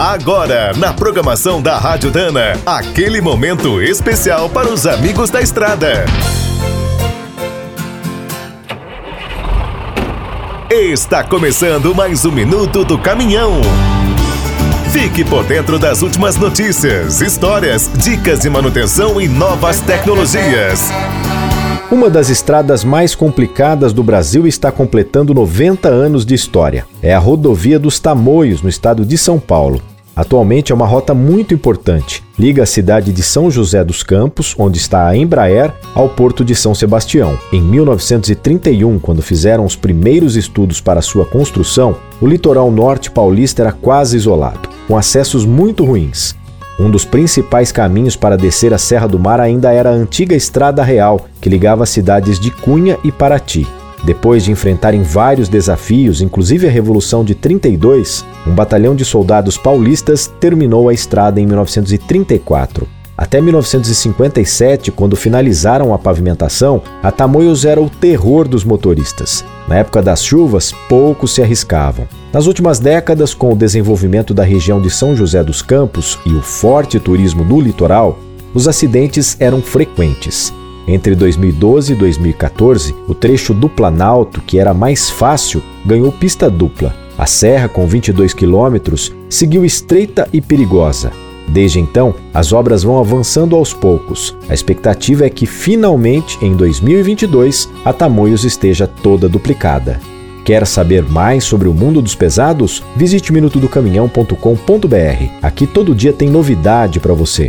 Agora, na programação da Rádio Dana, aquele momento especial para os amigos da estrada. Está começando mais um minuto do caminhão. Fique por dentro das últimas notícias, histórias, dicas de manutenção e novas tecnologias. Uma das estradas mais complicadas do Brasil está completando 90 anos de história. É a Rodovia dos Tamoios, no estado de São Paulo. Atualmente é uma rota muito importante. Liga a cidade de São José dos Campos, onde está a Embraer, ao porto de São Sebastião. Em 1931, quando fizeram os primeiros estudos para sua construção, o litoral norte paulista era quase isolado, com acessos muito ruins. Um dos principais caminhos para descer a Serra do Mar ainda era a antiga Estrada Real, que ligava as cidades de Cunha e Paraty. Depois de enfrentarem vários desafios, inclusive a Revolução de 32, um batalhão de soldados paulistas terminou a estrada em 1934. Até 1957, quando finalizaram a pavimentação, a Tamoios era o terror dos motoristas. Na época das chuvas, poucos se arriscavam. Nas últimas décadas, com o desenvolvimento da região de São José dos Campos e o forte turismo no litoral, os acidentes eram frequentes. Entre 2012 e 2014, o trecho do Planalto, que era mais fácil, ganhou pista dupla. A serra, com 22 quilômetros, seguiu estreita e perigosa. Desde então, as obras vão avançando aos poucos. A expectativa é que finalmente, em 2022, a Tamoios esteja toda duplicada. Quer saber mais sobre o mundo dos pesados? Visite minutodocaminhão.com.br. Aqui todo dia tem novidade para você.